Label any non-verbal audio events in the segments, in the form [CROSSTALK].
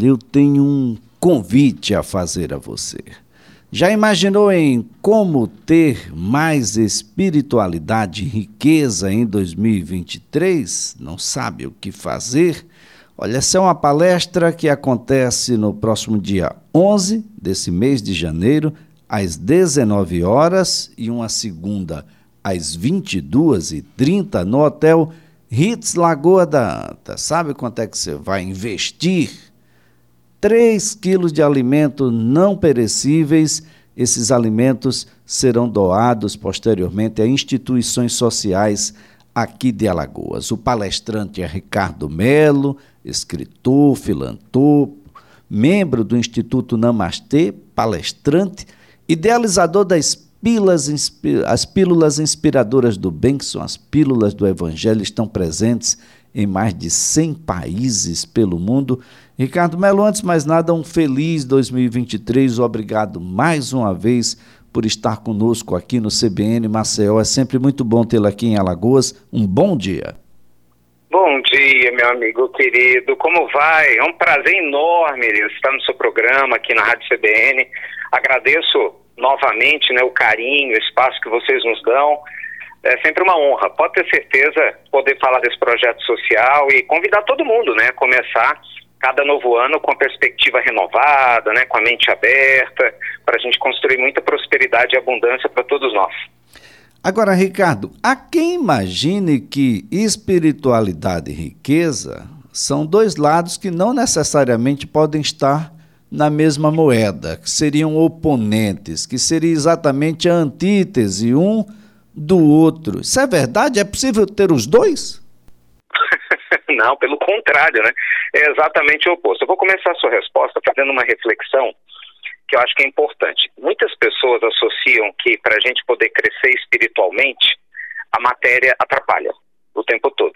eu tenho um convite a fazer a você. Já imaginou em como ter mais espiritualidade e riqueza em 2023? Não sabe o que fazer? Olha, essa é uma palestra que acontece no próximo dia 11 desse mês de janeiro, às 19 horas, e uma segunda às 22h30 no Hotel Ritz Lagoa da Anta. Sabe quanto é que você vai investir? 3 quilos de alimentos não perecíveis. Esses alimentos serão doados posteriormente a instituições sociais aqui de Alagoas. O palestrante é Ricardo Melo, escritor, filantropo, membro do Instituto Namastê, palestrante, idealizador das pílulas, as pílulas inspiradoras do bem, que são as pílulas do Evangelho, estão presentes em mais de 100 países pelo mundo. Ricardo Melo, antes mais nada, um feliz 2023. Obrigado mais uma vez por estar conosco aqui no CBN Maceió. É sempre muito bom tê-lo aqui em Alagoas. Um bom dia. Bom dia, meu amigo querido. Como vai? É um prazer enorme estar no seu programa aqui na Rádio CBN. Agradeço novamente né, o carinho, o espaço que vocês nos dão é sempre uma honra. Pode ter certeza poder falar desse projeto social e convidar todo mundo, né, começar cada novo ano com a perspectiva renovada, né, com a mente aberta, para a gente construir muita prosperidade e abundância para todos nós. Agora, Ricardo, há quem imagine que espiritualidade e riqueza são dois lados que não necessariamente podem estar na mesma moeda, que seriam oponentes, que seria exatamente a antítese um do outro. Isso é verdade? É possível ter os dois? [LAUGHS] Não, pelo contrário, né? É exatamente o oposto. Eu vou começar a sua resposta fazendo uma reflexão que eu acho que é importante. Muitas pessoas associam que para a gente poder crescer espiritualmente, a matéria atrapalha o tempo todo.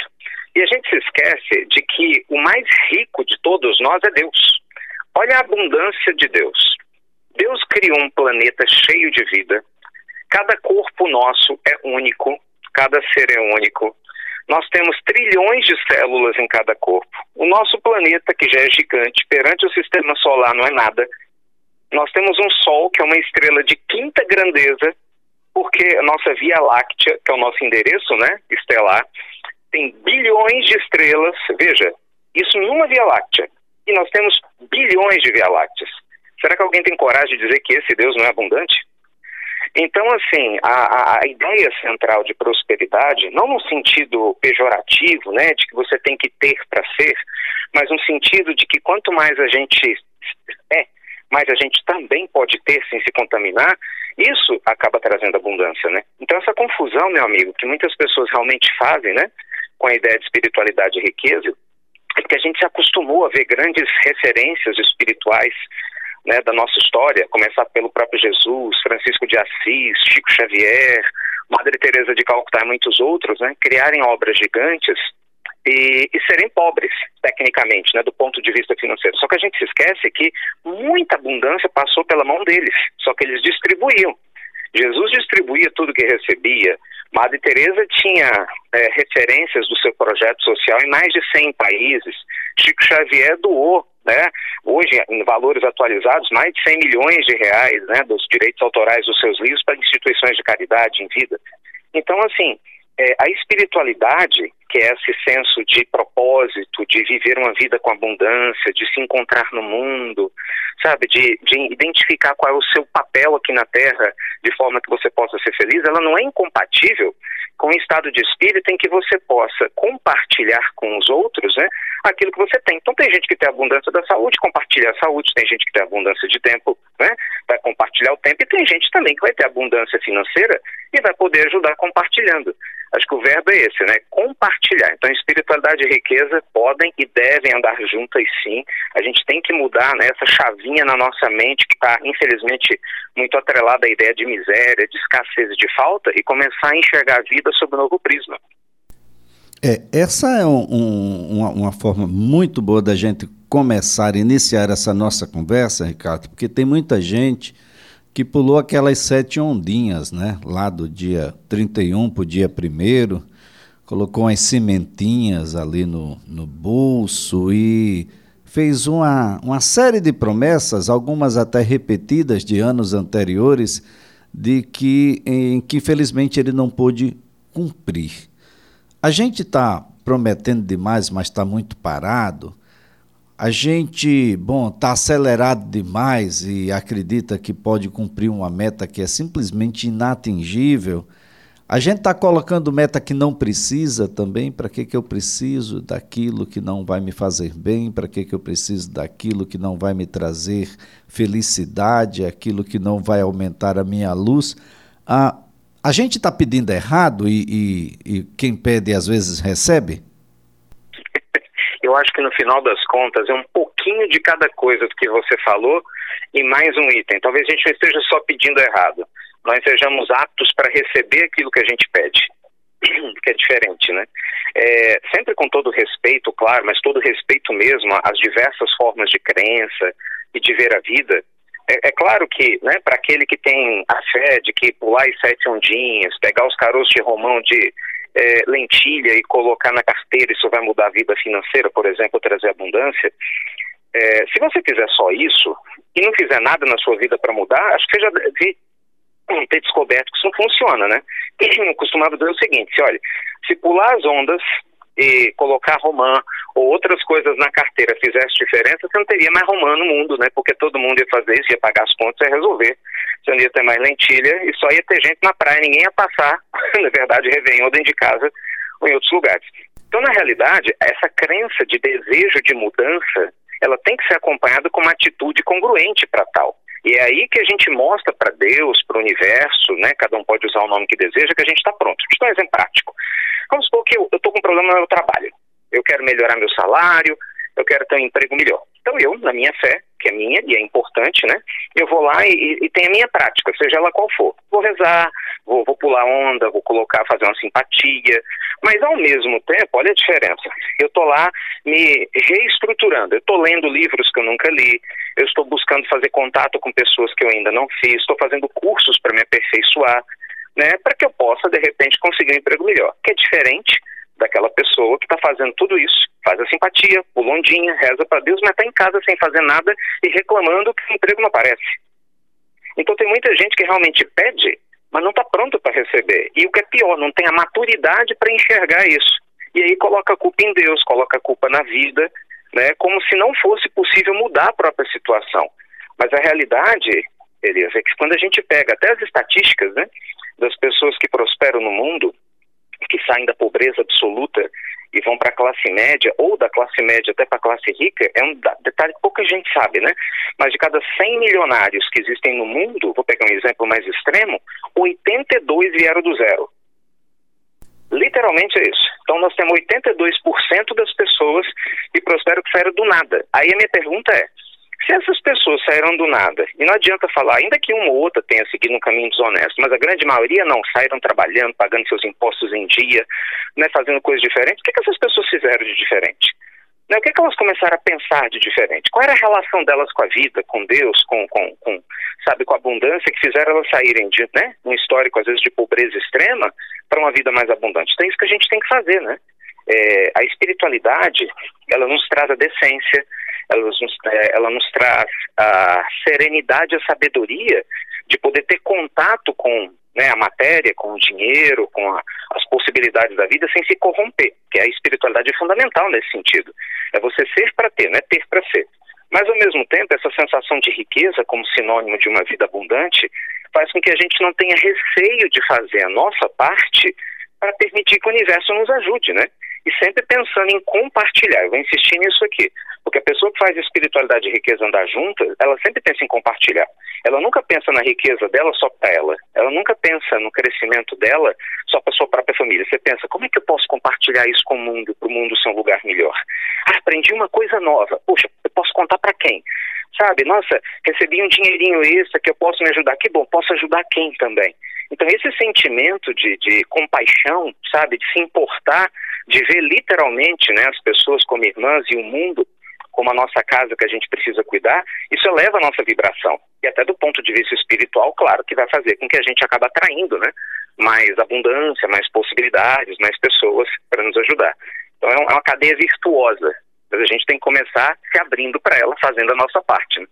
E a gente se esquece de que o mais rico de todos nós é Deus. Olha a abundância de Deus. Deus criou um planeta cheio de vida, Cada corpo nosso é único, cada ser é único. Nós temos trilhões de células em cada corpo. O nosso planeta, que já é gigante, perante o sistema solar não é nada. Nós temos um Sol, que é uma estrela de quinta grandeza, porque a nossa Via Láctea, que é o nosso endereço né, estelar, tem bilhões de estrelas. Veja, isso em uma Via Láctea. E nós temos bilhões de Via Lácteas. Será que alguém tem coragem de dizer que esse Deus não é abundante? Então, assim, a, a, ideia central de prosperidade, não no sentido pejorativo, né, de que você tem que ter para ser, mas no sentido de que quanto mais a gente é, mais a gente também pode ter sem se contaminar, isso acaba trazendo abundância, né? Então, essa confusão, meu amigo, que muitas pessoas realmente fazem, né, com a ideia de espiritualidade e riqueza, é que a gente se acostumou a ver grandes referências espirituais né, da nossa história, começar pelo próprio Jesus, Francisco de Assis, Chico Xavier, Madre Teresa de Calcutá e muitos outros, né, criarem obras gigantes e, e, serem pobres, tecnicamente, né, do ponto de vista financeiro. Só que a gente se esquece que muita abundância passou pela mão deles, só que eles distribuíam. Jesus distribuía tudo que recebia. Madre Teresa tinha é, referências do seu projeto social em mais de 100 países. Chico Xavier doou né? Hoje, em valores atualizados, mais de 100 milhões de reais, né, dos direitos autorais dos seus livros para instituições de caridade em vida. Então, assim, é, a espiritualidade, que é esse senso de propósito, de viver uma vida com abundância, de se encontrar no mundo, sabe, de, de identificar qual é o seu papel aqui na Terra, de forma que você possa ser feliz, ela não é incompatível com o estado de espírito em que você possa compartilhar com os outros, né, aquilo que você tem. Então tem gente que tem abundância da saúde, compartilha a saúde, tem gente que tem abundância de tempo, né? Vai compartilhar o tempo, e tem gente também que vai ter abundância financeira e vai poder ajudar compartilhando. Acho que o verbo é esse, né? Compartilhar. Então, espiritualidade e riqueza podem e devem andar juntas sim. A gente tem que mudar né, essa chavinha na nossa mente que está, infelizmente, muito atrelada à ideia de miséria, de escassez e de falta e começar a enxergar a vida sob um novo prisma. É, essa é um, um, uma, uma, forma muito boa da gente começar, iniciar essa nossa conversa, Ricardo, porque tem muita gente que pulou aquelas sete ondinhas, né? Lá do dia 31 para o dia 1 colocou umas cimentinhas ali no, no bolso e fez uma, uma série de promessas, algumas até repetidas de anos anteriores, de que, em que infelizmente ele não pôde cumprir. A gente está prometendo demais, mas está muito parado. A gente, bom, está acelerado demais e acredita que pode cumprir uma meta que é simplesmente inatingível. A gente está colocando meta que não precisa também. Para que, que eu preciso daquilo que não vai me fazer bem? Para que, que eu preciso daquilo que não vai me trazer felicidade? Aquilo que não vai aumentar a minha luz? Ah, a gente está pedindo errado e, e, e quem pede às vezes recebe? [LAUGHS] Eu acho que no final das contas é um pouquinho de cada coisa do que você falou e mais um item. Talvez a gente não esteja só pedindo errado, nós sejamos aptos para receber aquilo que a gente pede, [CLEARS THROAT] que é diferente, né? É, sempre com todo respeito, claro, mas todo respeito mesmo às diversas formas de crença e de ver a vida. É, é claro que, né, para aquele que tem a fé de que pular as sete ondinhas, pegar os caroços de romão de é, lentilha e colocar na carteira, isso vai mudar a vida financeira, por exemplo, trazer abundância. É, se você fizer só isso e não fizer nada na sua vida para mudar, acho que você já ter descoberto que isso não funciona, né? Eu costumava dizer o seguinte: olha, se pular as ondas e colocar romã ou outras coisas na carteira fizesse diferença, você não teria mais romã no mundo, né? Porque todo mundo ia fazer isso, ia pagar as contas, ia resolver. Você não ia ter mais lentilha e só ia ter gente na praia, ninguém ia passar, [LAUGHS] na verdade, Réveillon dentro de casa ou em outros lugares. Então, na realidade, essa crença de desejo de mudança, ela tem que ser acompanhada com uma atitude congruente para tal. E é aí que a gente mostra para Deus, para o universo, né? Cada um pode usar o nome que deseja, que a gente está pronto. Deixa eu dar um exemplo prático. Vamos supor que eu estou com um problema no meu trabalho. Eu quero melhorar meu salário, eu quero ter um emprego melhor. Então eu, na minha fé, que é minha e é importante, né? Eu vou lá e, e tenho a minha prática, seja ela qual for. Vou rezar, vou, vou pular onda, vou colocar, fazer uma simpatia, mas ao mesmo tempo, olha a diferença. Eu estou lá me reestruturando, eu estou lendo livros que eu nunca li, eu estou buscando fazer contato com pessoas que eu ainda não fiz, estou fazendo cursos para me aperfeiçoar, né? Para que eu possa, de repente, conseguir um emprego melhor, que é diferente daquela pessoa que está fazendo tudo isso. Faz a simpatia, o londinha, reza para Deus, mas está em casa sem fazer nada e reclamando que o emprego não aparece. Então tem muita gente que realmente pede, mas não está pronto para receber. E o que é pior, não tem a maturidade para enxergar isso. E aí coloca a culpa em Deus, coloca a culpa na vida, né, como se não fosse possível mudar a própria situação. Mas a realidade, Elias, é que quando a gente pega até as estatísticas né, das pessoas que prosperam no mundo, que saem da pobreza absoluta e vão para a classe média, ou da classe média até para a classe rica, é um detalhe que pouca gente sabe, né? Mas de cada 100 milionários que existem no mundo, vou pegar um exemplo mais extremo, 82 vieram do zero. Literalmente é isso. Então nós temos 82% das pessoas que prosperam que saíram do nada. Aí a minha pergunta é, se essas pessoas saíram do nada, e não adianta falar, ainda que uma ou outra tenha seguido um caminho desonesto, mas a grande maioria não, saíram trabalhando, pagando seus impostos em dia, né, fazendo coisas diferentes, o que, que essas pessoas fizeram de diferente? Né, o que, que elas começaram a pensar de diferente? Qual era a relação delas com a vida, com Deus, com, com, com sabe, com a abundância que fizeram elas saírem de né, um histórico, às vezes, de pobreza extrema para uma vida mais abundante? Então é isso que a gente tem que fazer, né? É, a espiritualidade, ela nos traz a decência, ela nos, é, ela nos traz a serenidade, a sabedoria de poder ter contato com né, a matéria, com o dinheiro, com a, as possibilidades da vida sem se corromper, que a espiritualidade é fundamental nesse sentido. É você ser para ter, não é ter para ser. Mas, ao mesmo tempo, essa sensação de riqueza como sinônimo de uma vida abundante faz com que a gente não tenha receio de fazer a nossa parte para permitir que o universo nos ajude, né? E sempre pensando em compartilhar. Eu vou insistir nisso aqui. Porque a pessoa que faz espiritualidade e riqueza andar junto, ela sempre pensa em compartilhar. Ela nunca pensa na riqueza dela só para ela. Ela nunca pensa no crescimento dela só para sua própria família. Você pensa, como é que eu posso compartilhar isso com o mundo, para o mundo ser um lugar melhor? Ah, aprendi uma coisa nova. Poxa, eu posso contar para quem? Sabe, nossa, recebi um dinheirinho extra que eu posso me ajudar. Que bom, posso ajudar quem também? Então, esse sentimento de, de compaixão, sabe, de se importar, de ver literalmente né, as pessoas como irmãs e o mundo como a nossa casa que a gente precisa cuidar, isso eleva a nossa vibração. E até do ponto de vista espiritual, claro que vai fazer com que a gente acabe atraindo, né? Mais abundância, mais possibilidades, mais pessoas para nos ajudar. Então é uma cadeia virtuosa, mas a gente tem que começar se abrindo para ela, fazendo a nossa parte. Né?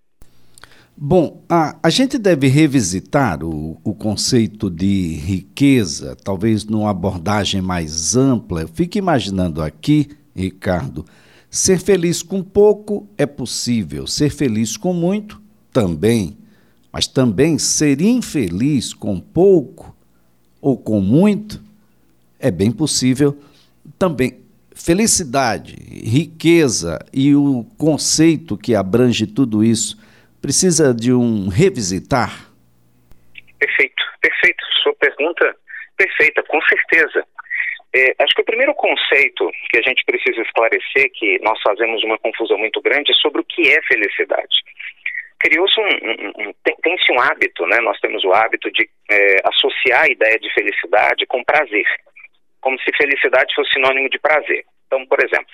Bom, a, a gente deve revisitar o, o conceito de riqueza, talvez numa abordagem mais ampla. Eu fico imaginando aqui, Ricardo, ser feliz com pouco é possível, ser feliz com muito também, mas também ser infeliz com pouco ou com muito é bem possível também. Felicidade, riqueza e o conceito que abrange tudo isso precisa de um revisitar? Perfeito, perfeito. Sua pergunta perfeita, com certeza. É, acho que o primeiro conceito que a gente precisa esclarecer, que nós fazemos uma confusão muito grande, é sobre o que é felicidade. Criou-se um, um, um tem-se um hábito, né? Nós temos o hábito de é, associar a ideia de felicidade com prazer, como se felicidade fosse sinônimo de prazer. Então, por exemplo,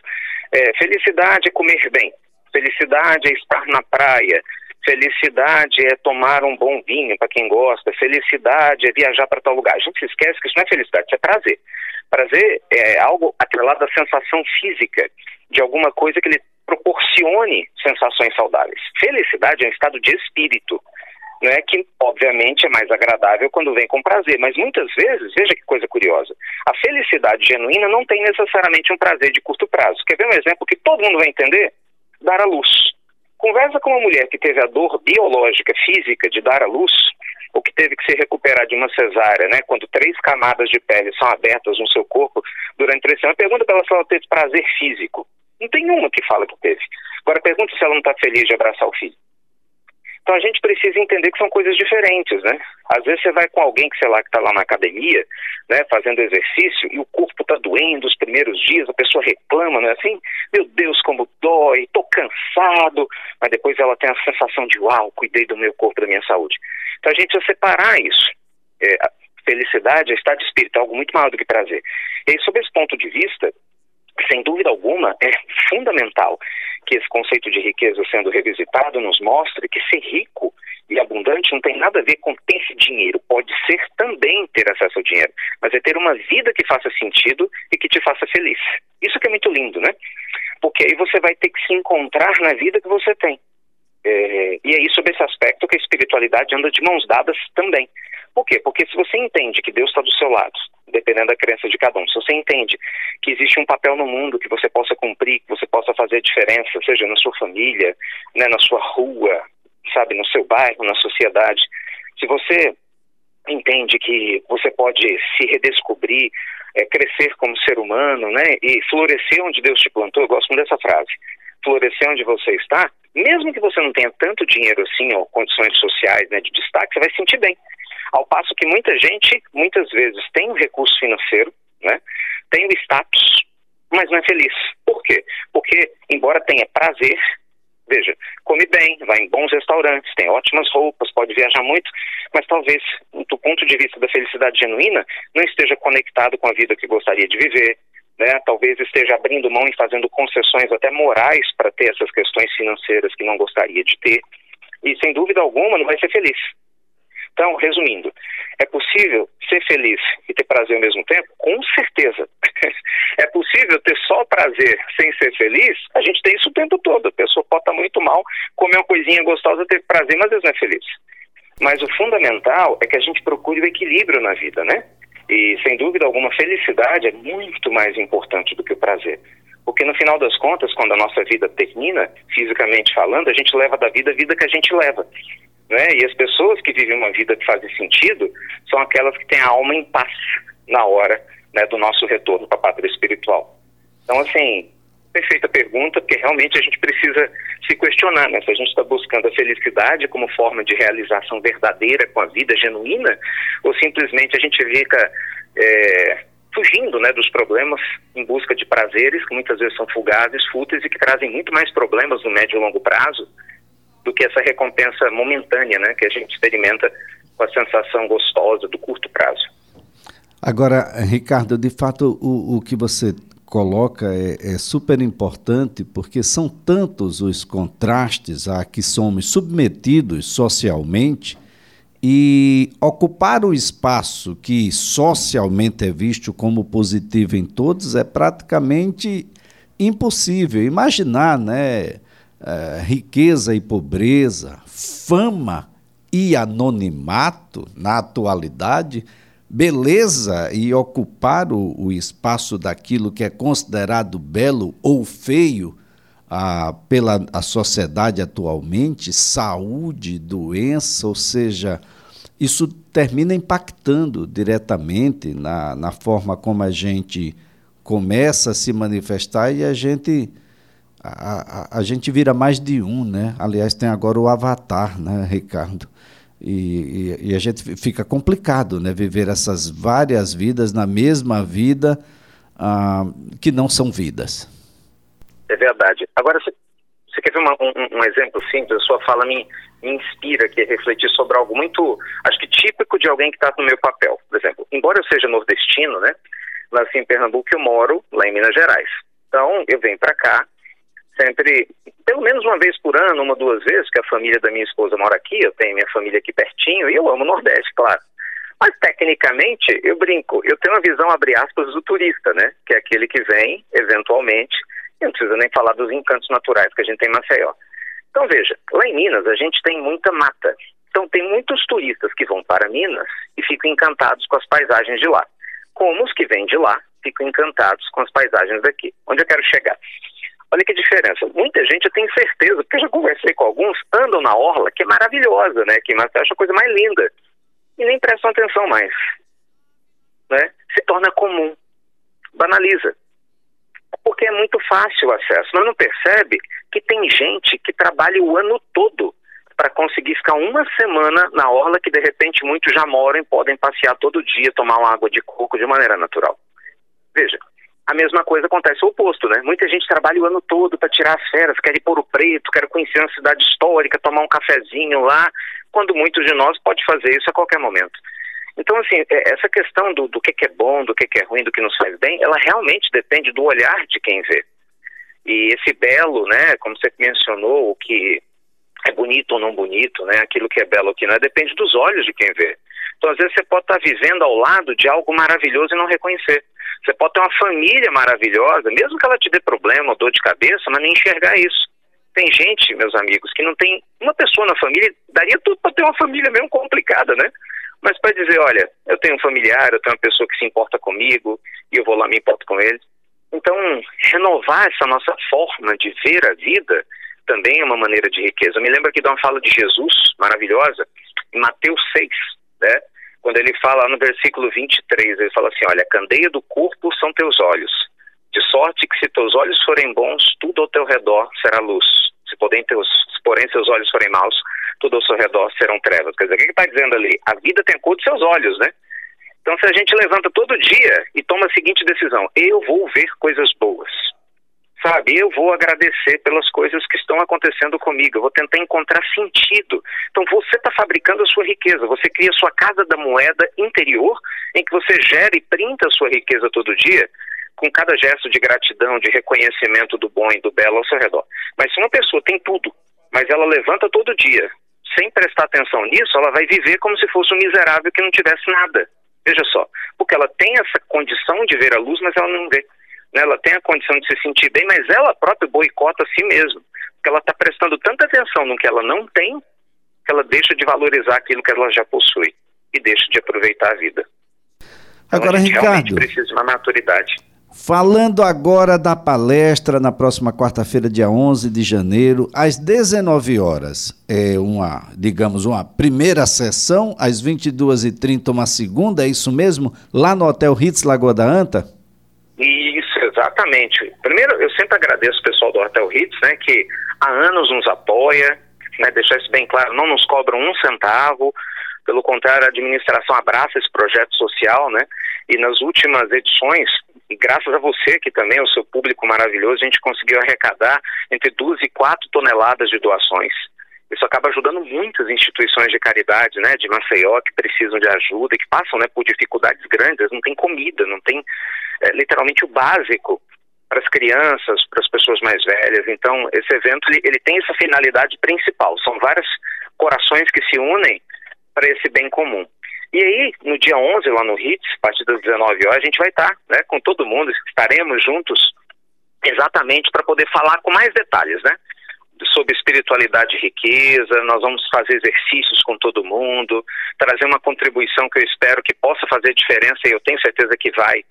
é, felicidade é comer bem, felicidade é estar na praia, Felicidade é tomar um bom vinho para quem gosta. Felicidade é viajar para tal lugar. A gente se esquece que isso não é felicidade, isso é prazer. Prazer é algo atrelado à sensação física de alguma coisa que lhe proporcione sensações saudáveis. Felicidade é um estado de espírito, né, que obviamente é mais agradável quando vem com prazer, mas muitas vezes, veja que coisa curiosa, a felicidade genuína não tem necessariamente um prazer de curto prazo. Quer ver um exemplo que todo mundo vai entender? Dar à luz. Conversa com uma mulher que teve a dor biológica, física de dar à luz, ou que teve que se recuperar de uma cesárea, né, quando três camadas de pele são abertas no seu corpo durante três semanas, pergunta para ela se ela teve prazer físico. Não tem uma que fala que teve. Agora pergunta se ela não está feliz de abraçar o filho. Então a gente precisa entender que são coisas diferentes, né? Às vezes você vai com alguém que, sei lá, que está lá na academia, né, fazendo exercício, e o corpo está doendo os primeiros dias, a pessoa reclama, não é assim? Meu Deus, como dói, estou cansado, mas depois ela tem a sensação de, uau, cuidei do meu corpo, da minha saúde. Então a gente precisa separar isso. É, a felicidade, a estado de espírito, é algo muito maior do que prazer. E aí, sob esse ponto de vista, sem dúvida alguma, é fundamental que esse conceito de riqueza sendo revisitado nos mostre que ser rico e abundante não tem nada a ver com ter dinheiro. Pode ser também ter acesso ao dinheiro, mas é ter uma vida que faça sentido e que te faça feliz. Isso que é muito lindo, né? Porque aí você vai ter que se encontrar na vida que você tem. É, e isso sobre esse aspecto que a espiritualidade anda de mãos dadas também. Por quê? Porque se você entende que Deus está do seu lado, dependendo da crença de cada um, se você entende que existe um papel no mundo que você possa cumprir, que você possa fazer a diferença, seja na sua família, né, na sua rua, sabe, no seu bairro, na sociedade, se você entende que você pode se redescobrir, é, crescer como ser humano, né, e florescer onde Deus te plantou, eu gosto muito dessa frase, florescer onde você está, mesmo que você não tenha tanto dinheiro assim, ou condições sociais, né, de destaque, você vai se sentir bem. Ao passo que muita gente, muitas vezes, tem o um recurso financeiro, né? tem o status, mas não é feliz. Por quê? Porque, embora tenha prazer, veja, come bem, vai em bons restaurantes, tem ótimas roupas, pode viajar muito, mas talvez, do ponto de vista da felicidade genuína, não esteja conectado com a vida que gostaria de viver, né? talvez esteja abrindo mão e fazendo concessões até morais para ter essas questões financeiras que não gostaria de ter, e sem dúvida alguma não vai ser feliz. Então, resumindo, é possível ser feliz e ter prazer ao mesmo tempo? Com certeza. [LAUGHS] é possível ter só prazer sem ser feliz? A gente tem isso o tempo todo. A pessoa pode estar muito mal, comer uma coisinha gostosa, ter prazer, mas às vezes não é feliz. Mas o fundamental é que a gente procure o equilíbrio na vida, né? E, sem dúvida alguma, felicidade é muito mais importante do que o prazer. Porque, no final das contas, quando a nossa vida termina, fisicamente falando, a gente leva da vida a vida que a gente leva. Né? E as pessoas que vivem uma vida que faz sentido são aquelas que têm a alma em paz na hora né, do nosso retorno para a pátria espiritual. Então, assim, perfeita pergunta, porque realmente a gente precisa se questionar, né? Se a gente está buscando a felicidade como forma de realização verdadeira com a vida genuína, ou simplesmente a gente fica é, fugindo né, dos problemas em busca de prazeres que muitas vezes são fugazes, fúteis e que trazem muito mais problemas no médio e longo prazo do que essa recompensa momentânea né, que a gente experimenta com a sensação gostosa do curto prazo. Agora, Ricardo, de fato, o, o que você coloca é, é, super importante porque são tantos os contrastes a que somos submetidos socialmente e ocupar o espaço que socialmente é visto como positivo em todos é praticamente impossível imaginar, né? É, riqueza e pobreza, fama e anonimato na atualidade, beleza e ocupar o, o espaço daquilo que é considerado belo ou feio a, pela a sociedade atualmente, saúde, doença, ou seja, isso termina impactando diretamente na, na forma como a gente começa a se manifestar e a gente a, a, a, gente vira mais de um, né? Aliás, tem agora o avatar, né, Ricardo? E, e, e, a gente fica complicado, né? Viver essas várias vidas na mesma vida ah, que não são vidas. É verdade. Agora, você, você quer ver uma, um, um, exemplo simples? A sua fala me, me inspira aqui a refletir sobre algo muito, acho que típico de alguém que está no meu papel. Por exemplo, embora eu seja nordestino, né? Nasci em Pernambuco, eu moro lá em Minas Gerais. Então, eu venho para cá sempre, pelo menos uma vez por ano, uma, duas vezes, que a família da minha esposa mora aqui, eu tenho minha família aqui pertinho, e eu amo o Nordeste, claro. Mas, tecnicamente, eu brinco, eu tenho uma visão, abre aspas, do turista, né? Que é aquele que vem, eventualmente, e não precisa nem falar dos encantos naturais que a gente tem em Maceió. Então, veja, lá em Minas a gente tem muita mata. Então, tem muitos turistas que vão para Minas e ficam encantados com as paisagens de lá. Como os que vêm de lá ficam encantados com as paisagens daqui. Onde eu quero chegar? Olha que diferença. Muita gente, eu tenho certeza, porque eu já conversei com alguns, andam na orla, que é maravilhosa, né? Que acha a coisa mais linda. E nem prestam atenção mais. Né? Se torna comum. Banaliza. Porque é muito fácil o acesso. Mas não percebe que tem gente que trabalha o ano todo para conseguir ficar uma semana na orla que de repente muitos já moram e podem passear todo dia, tomar uma água de coco de maneira natural. Veja, a mesma coisa acontece o oposto, né? Muita gente trabalha o ano todo para tirar as férias, quer ir por o preto, quer conhecer uma cidade histórica, tomar um cafezinho lá, quando muitos de nós pode fazer isso a qualquer momento. Então, assim, é, essa questão do, do que, é bom, do que, é ruim, do que nos faz bem, ela realmente depende do olhar de quem vê. E esse belo, né, como você mencionou, o que é bonito ou não bonito, né, aquilo que é belo ou que não é, depende dos olhos de quem vê. Então, às vezes, você pode estar vivendo ao lado de algo maravilhoso e não reconhecer. Você pode ter uma família maravilhosa, mesmo que ela te dê problema ou dor de cabeça, mas nem enxergar isso. Tem gente, meus amigos, que não tem uma pessoa na família, daria tudo para ter uma família mesmo complicada, né? Mas para dizer, olha, eu tenho um familiar, eu tenho uma pessoa que se importa comigo e eu vou lá me importo com ele. Então, renovar essa nossa forma de ver a vida também é uma maneira de riqueza. Eu me lembro aqui de uma fala de Jesus maravilhosa, em Mateus 6, né? Quando ele fala no versículo 23, ele fala assim: Olha, a candeia do corpo são teus olhos, de sorte que se teus olhos forem bons, tudo ao teu redor será luz. Se, porém, teus, se porém seus olhos forem maus, tudo ao seu redor serão trevas. Quer dizer, o que ele está dizendo ali? A vida tem a cor dos seus olhos, né? Então, se a gente levanta todo dia e toma a seguinte decisão: eu vou ver coisas boas sabe? Eu vou agradecer pelas coisas que estão acontecendo comigo, eu vou tentar encontrar sentido. Então você está fabricando a sua riqueza, você cria a sua casa da moeda interior, em que você gera e printa a sua riqueza todo dia, com cada gesto de gratidão, de reconhecimento do bom e do belo ao seu redor. Mas se uma pessoa tem tudo, mas ela levanta todo dia, sem prestar atenção nisso, ela vai viver como se fosse um miserável que não tivesse nada. Veja só, porque ela tem essa condição de ver a luz, mas ela não vê né, ela tem a condição de se sentir bem, mas ela própria boicota a si mesma, porque ela está prestando tanta atenção no que ela não tem, que ela deixa de valorizar aquilo que ela já possui e deixa de aproveitar a vida. Então, agora, a gente Ricardo, realmente precisa de uma maturidade. Falando agora da palestra na próxima quarta-feira, dia 11 de janeiro, às 19 horas, é uma, digamos, uma primeira sessão, às 22h30 uma segunda, é isso mesmo? Lá no Hotel Ritz Lagoa da Anta? Exatamente. Primeiro, eu sempre agradeço o pessoal do Hotel Hits, né, que há anos nos apoia, né, deixar isso bem claro, não nos cobram um centavo, pelo contrário, a administração abraça esse projeto social, né, e nas últimas edições, graças a você que também, o seu público maravilhoso, a gente conseguiu arrecadar entre duas e quatro toneladas de doações. Isso acaba ajudando muitas instituições de caridade, né, de Maceió, que precisam de ajuda e que passam, né, por dificuldades grandes, não tem comida, não tem é, literalmente o básico para as crianças, para as pessoas mais velhas. Então, esse evento ele, ele tem essa finalidade principal. São vários corações que se unem para esse bem comum. E aí, no dia 11, lá no HITS, a partir das 19 horas, a gente vai estar né, com todo mundo, estaremos juntos exatamente para poder falar com mais detalhes, né? Sobre espiritualidade e riqueza, nós vamos fazer exercícios com todo mundo, trazer uma contribuição que eu espero que possa fazer diferença e eu tenho certeza que vai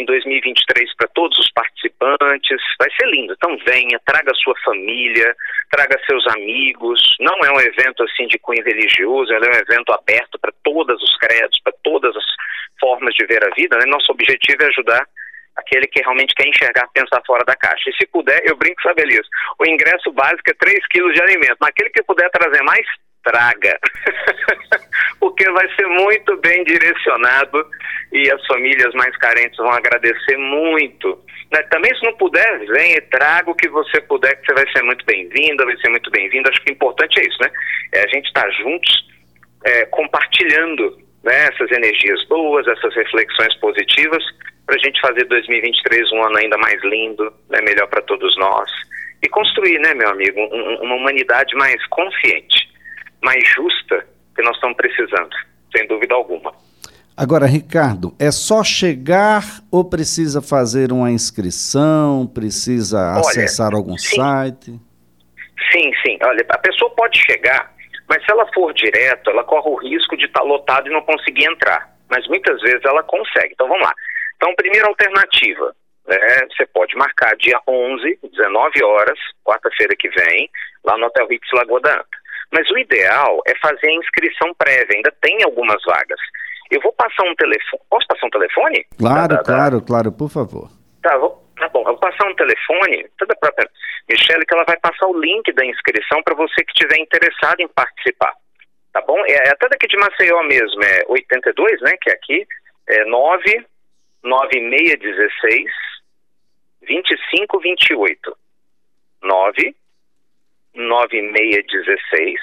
em 2023 para todos os participantes. Vai ser lindo. Então venha, traga sua família, traga seus amigos. Não é um evento assim de cunho religioso, é um evento aberto para todos os credos, para todas as formas de ver a vida. Né? Nosso objetivo é ajudar aquele que realmente quer enxergar, pensar fora da caixa. E se puder, eu brinco, sabe, Elias, o ingresso básico é 3 quilos de alimento, mas aquele que puder trazer mais, traga. [LAUGHS] Porque vai ser muito bem direcionado e as famílias mais carentes vão agradecer muito. Né? Também, se não puder, venha e traga o que você puder, que você vai ser muito bem-vinda, vai ser muito bem-vindo. Acho que o importante é isso, né? É a gente estar tá juntos, é, compartilhando né, essas energias boas, essas reflexões positivas, para a gente fazer 2023 um ano ainda mais lindo, né, melhor para todos nós. E construir, né, meu amigo, um, uma humanidade mais consciente, mais justa, que nós estamos precisando, sem dúvida alguma. Agora, Ricardo, é só chegar ou precisa fazer uma inscrição, precisa Olha, acessar algum sim. site? Sim, sim. Olha, a pessoa pode chegar, mas se ela for direto, ela corre o risco de estar tá lotado e não conseguir entrar. Mas muitas vezes ela consegue. Então vamos lá. Então, primeira alternativa, né, você pode marcar dia 11, 19 horas, quarta-feira que vem, lá no Hotel Ritz Lagoa da Anta. Mas o ideal é fazer a inscrição prévia, ainda tem algumas vagas. Eu vou passar um telefone. Posso passar um telefone? Claro, da, claro, da... claro, por favor. Tá, vou... tá bom. Eu vou passar um telefone da própria Michelle, que ela vai passar o link da inscrição para você que estiver interessado em participar. Tá bom? É, é até daqui de Maceió mesmo, é 82, né? Que é aqui, é 9 9616 2528. 9 9616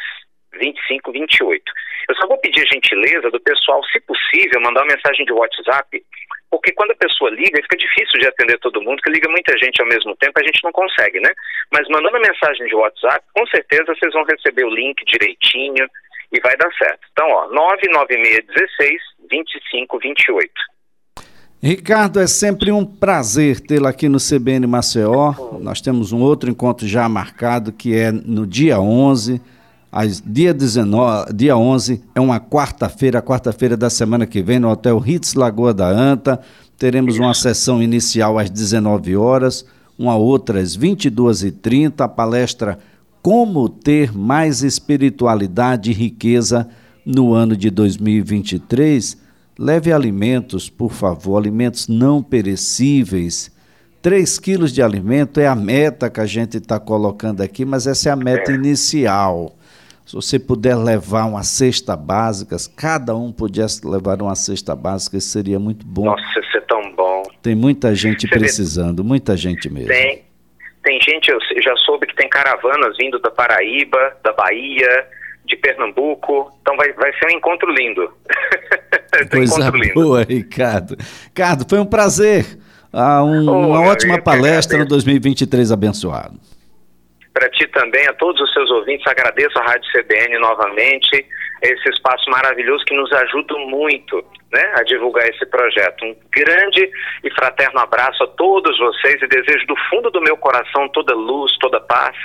2528. Eu só vou pedir a gentileza do pessoal, se possível, mandar uma mensagem de WhatsApp, porque quando a pessoa liga, fica difícil de atender todo mundo, que liga muita gente ao mesmo tempo, a gente não consegue, né? Mas mandando a mensagem de WhatsApp, com certeza vocês vão receber o link direitinho e vai dar certo. Então, ó, 99616 2528. Ricardo, é sempre um prazer tê-lo aqui no CBN Maceió. Nós temos um outro encontro já marcado, que é no dia 11. As, dia, 19, dia 11 é uma quarta-feira, quarta-feira da semana que vem, no Hotel Ritz Lagoa da Anta. Teremos uma sessão inicial às 19 horas, uma outra às 22h30, a palestra Como Ter Mais Espiritualidade e Riqueza no ano de 2023 Leve alimentos, por favor, alimentos não perecíveis. 3 quilos de alimento é a meta que a gente está colocando aqui, mas essa é a meta é. inicial. Se você puder levar uma cesta básica, cada um pudesse levar uma cesta básica, isso seria muito bom. Nossa, isso é tão bom. Tem muita gente você precisando, vê? muita gente mesmo. Tem, tem gente, eu já soube que tem caravanas vindo da Paraíba, da Bahia, de Pernambuco. Então vai, vai ser um encontro lindo. [LAUGHS] Coisa encontro lindo. boa, Ricardo. Ricardo, foi um prazer. Ah, um, oh, uma ótima palestra no 2023 abençoado. Para ti também, a todos os seus ouvintes, agradeço a Rádio CBN novamente, esse espaço maravilhoso que nos ajuda muito né, a divulgar esse projeto. Um grande e fraterno abraço a todos vocês e desejo do fundo do meu coração toda luz, toda paz,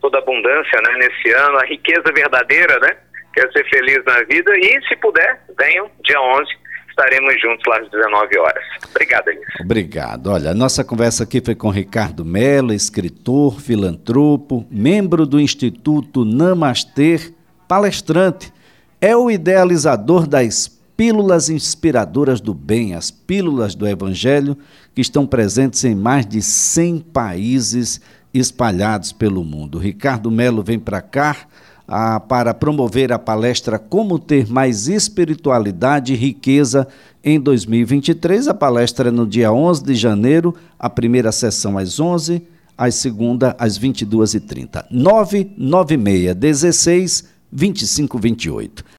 toda abundância né, nesse ano, a riqueza verdadeira, né? Quer ser feliz na vida e, se puder, venham dia 11 estaremos juntos lá às 19 horas. Obrigado, Elis. Obrigado. Olha, a nossa conversa aqui foi com Ricardo Mello, escritor, filantropo, membro do Instituto Namaster, palestrante. É o idealizador das pílulas inspiradoras do bem, as pílulas do Evangelho, que estão presentes em mais de 100 países espalhados pelo mundo. Ricardo Melo vem para cá ah, para promover a palestra Como Ter Mais Espiritualidade e Riqueza em 2023. A palestra é no dia 11 de janeiro, a primeira sessão às 11 a segunda às 22h30. 996 16 2528.